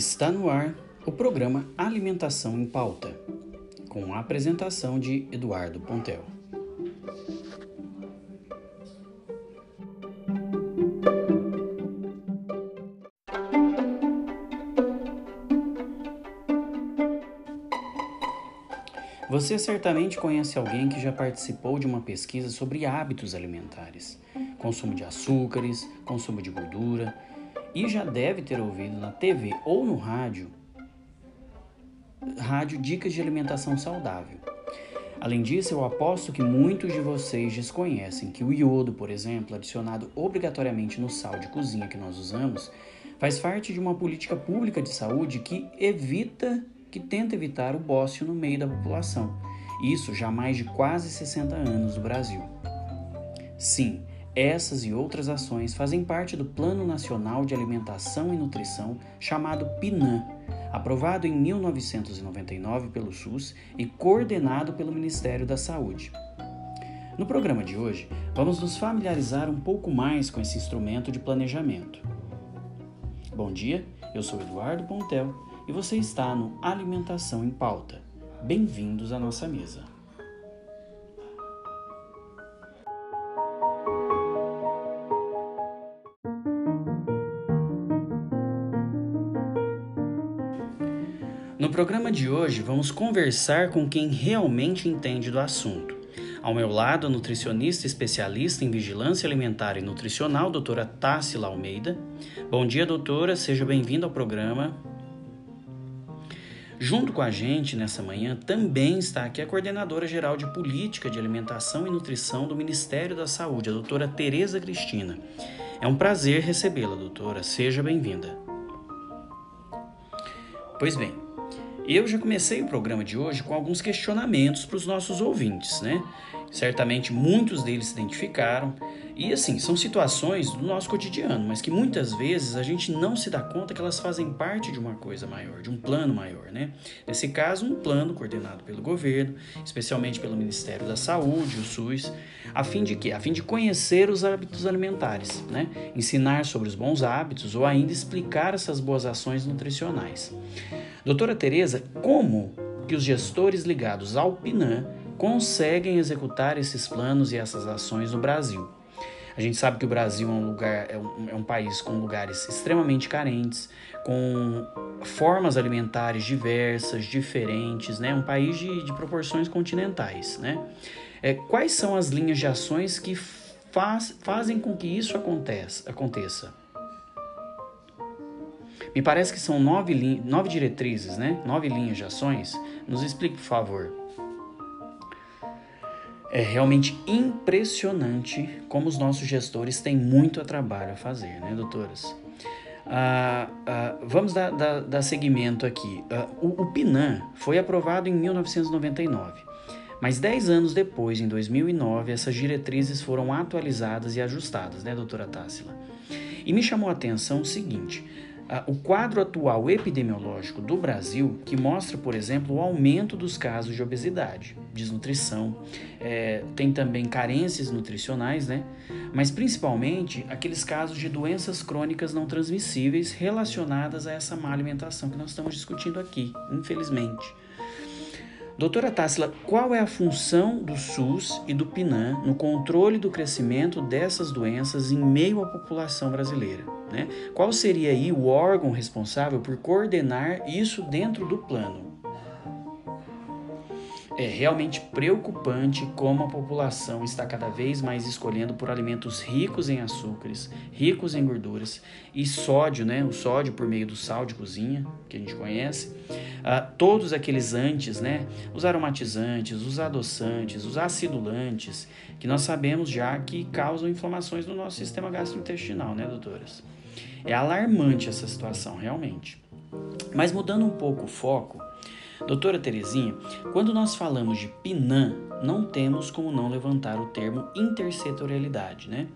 Está no ar o programa Alimentação em Pauta, com a apresentação de Eduardo Pontel. Você certamente conhece alguém que já participou de uma pesquisa sobre hábitos alimentares, consumo de açúcares, consumo de gordura, e já deve ter ouvido na TV ou no rádio rádio dicas de alimentação saudável. Além disso, eu aposto que muitos de vocês desconhecem que o iodo, por exemplo, adicionado obrigatoriamente no sal de cozinha que nós usamos, faz parte de uma política pública de saúde que evita, que tenta evitar o bócio no meio da população. Isso já há mais de quase 60 anos no Brasil. Sim, essas e outras ações fazem parte do Plano Nacional de Alimentação e Nutrição, chamado PNAM, aprovado em 1999 pelo SUS e coordenado pelo Ministério da Saúde. No programa de hoje, vamos nos familiarizar um pouco mais com esse instrumento de planejamento. Bom dia, eu sou Eduardo Pontel e você está no Alimentação em Pauta. Bem-vindos à nossa mesa. No programa de hoje, vamos conversar com quem realmente entende do assunto. Ao meu lado, a nutricionista especialista em vigilância alimentar e nutricional, doutora Tássila Almeida. Bom dia, doutora, seja bem-vinda ao programa. Junto com a gente nessa manhã também está aqui a coordenadora geral de política de alimentação e nutrição do Ministério da Saúde, a doutora Tereza Cristina. É um prazer recebê-la, doutora. Seja bem-vinda. Pois bem, eu já comecei o programa de hoje com alguns questionamentos para os nossos ouvintes, né? Certamente muitos deles se identificaram. E assim, são situações do nosso cotidiano, mas que muitas vezes a gente não se dá conta que elas fazem parte de uma coisa maior, de um plano maior, né? Nesse caso, um plano coordenado pelo governo, especialmente pelo Ministério da Saúde, o SUS, a fim de quê? A fim de conhecer os hábitos alimentares, né? Ensinar sobre os bons hábitos ou ainda explicar essas boas ações nutricionais. Doutora Tereza, como que os gestores ligados ao PNAM conseguem executar esses planos e essas ações no Brasil? A gente sabe que o Brasil é um lugar, é um, é um país com lugares extremamente carentes, com formas alimentares diversas, diferentes, né? Um país de, de proporções continentais, né? É, quais são as linhas de ações que faz, fazem com que isso aconteça? aconteça? Me parece que são nove, nove diretrizes, né? Nove linhas de ações. Nos explique, por favor. É realmente impressionante como os nossos gestores têm muito trabalho a fazer, né, doutoras? Ah, ah, vamos dar, dar, dar, seguimento aqui. Ah, o, o foi aprovado em 1999, mas dez anos depois, em 2009, essas diretrizes foram atualizadas e ajustadas, né, doutora Tássila? E me chamou a atenção o seguinte: o quadro atual epidemiológico do Brasil, que mostra, por exemplo, o aumento dos casos de obesidade, desnutrição, é, tem também carências nutricionais, né? Mas principalmente aqueles casos de doenças crônicas não transmissíveis relacionadas a essa má alimentação que nós estamos discutindo aqui, infelizmente. Doutora Tássila, qual é a função do SUS e do PNAM no controle do crescimento dessas doenças em meio à população brasileira? Né? Qual seria aí o órgão responsável por coordenar isso dentro do plano? É realmente preocupante como a população está cada vez mais escolhendo por alimentos ricos em açúcares, ricos em gorduras e sódio, né? O sódio por meio do sal de cozinha, que a gente conhece. Uh, todos aqueles antes, né? Os aromatizantes, os adoçantes, os acidulantes, que nós sabemos já que causam inflamações no nosso sistema gastrointestinal, né, doutoras? É alarmante essa situação, realmente. Mas mudando um pouco o foco, doutora Terezinha, quando nós falamos de PNAM, não temos como não levantar o termo intersetorialidade, né?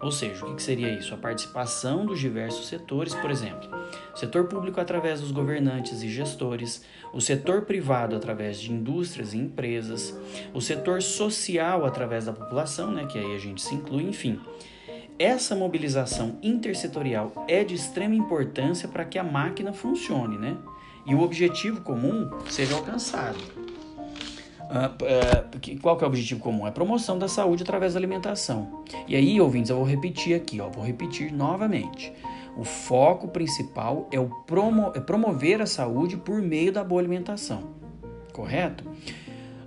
Ou seja, o que seria isso? A participação dos diversos setores, por exemplo, o setor público através dos governantes e gestores, o setor privado através de indústrias e empresas, o setor social através da população, né, que aí a gente se inclui, enfim. Essa mobilização intersetorial é de extrema importância para que a máquina funcione, né? E o objetivo comum seja alcançado. Uh, uh, qual que é o objetivo comum? É a promoção da saúde através da alimentação. E aí, ouvintes, eu vou repetir aqui, ó, vou repetir novamente. O foco principal é, o promo é promover a saúde por meio da boa alimentação. Correto?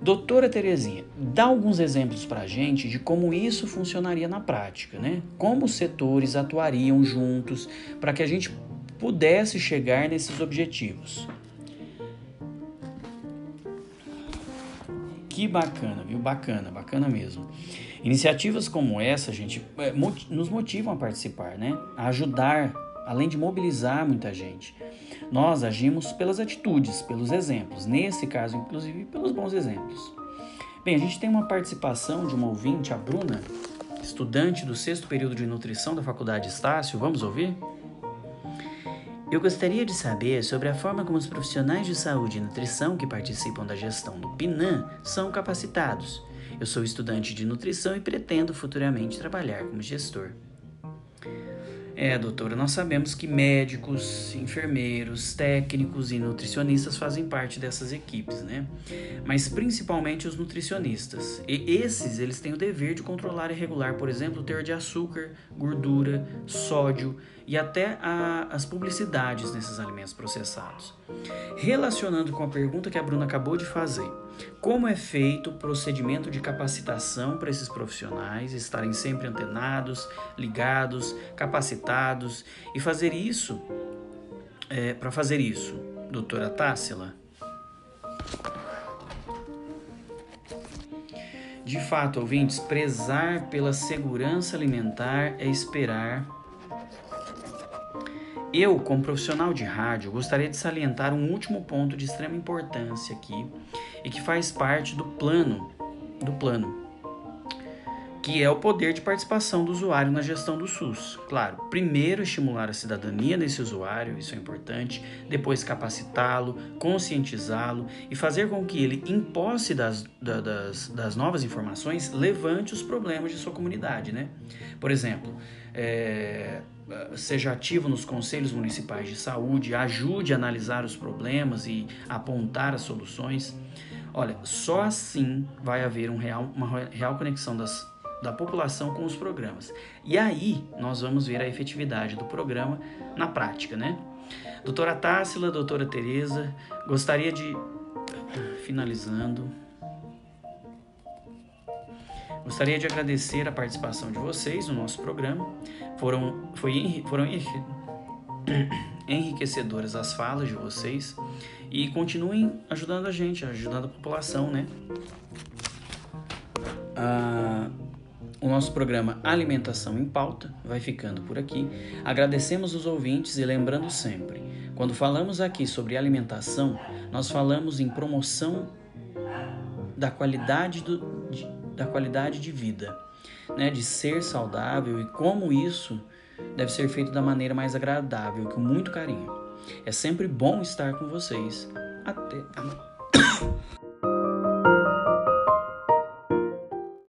Doutora Terezinha, dá alguns exemplos para a gente de como isso funcionaria na prática, né? Como os setores atuariam juntos para que a gente pudesse chegar nesses objetivos. Que bacana, viu? Bacana, bacana mesmo. Iniciativas como essa, gente, é, nos motivam a participar, né? A ajudar, além de mobilizar muita gente. Nós agimos pelas atitudes, pelos exemplos. Nesse caso, inclusive, pelos bons exemplos. Bem, a gente tem uma participação de uma ouvinte, a Bruna, estudante do sexto período de nutrição da Faculdade Estácio. Vamos ouvir? Eu gostaria de saber sobre a forma como os profissionais de saúde e nutrição que participam da gestão do PNAM são capacitados. Eu sou estudante de nutrição e pretendo futuramente trabalhar como gestor. É, doutora, nós sabemos que médicos, enfermeiros, técnicos e nutricionistas fazem parte dessas equipes, né? Mas principalmente os nutricionistas. E esses, eles têm o dever de controlar e regular, por exemplo, o teor de açúcar, gordura, sódio e até a, as publicidades nesses alimentos processados. Relacionando com a pergunta que a Bruna acabou de fazer, como é feito o procedimento de capacitação para esses profissionais estarem sempre antenados, ligados, capacitados e fazer isso? É, para fazer isso, doutora Tássila? De fato, ouvintes, prezar pela segurança alimentar é esperar eu, como profissional de rádio, gostaria de salientar um último ponto de extrema importância aqui e que faz parte do plano do plano, que é o poder de participação do usuário na gestão do SUS. Claro, primeiro estimular a cidadania desse usuário, isso é importante, depois capacitá-lo, conscientizá-lo e fazer com que ele, em posse das, das, das novas informações, levante os problemas de sua comunidade, né? Por exemplo, é, seja ativo nos conselhos municipais de saúde, ajude a analisar os problemas e apontar as soluções. Olha, só assim vai haver um real, uma real conexão das, da população com os programas. E aí nós vamos ver a efetividade do programa na prática, né? Doutora Tássila, doutora Tereza, gostaria de, finalizando, Gostaria de agradecer a participação de vocês no nosso programa. Foram, foi, foram enriquecedoras as falas de vocês e continuem ajudando a gente, ajudando a população, né? Ah, o nosso programa Alimentação em Pauta vai ficando por aqui. Agradecemos os ouvintes e lembrando sempre, quando falamos aqui sobre alimentação, nós falamos em promoção da qualidade do, de, da qualidade de vida, né, de ser saudável e como isso deve ser feito da maneira mais agradável, com muito carinho. É sempre bom estar com vocês. Até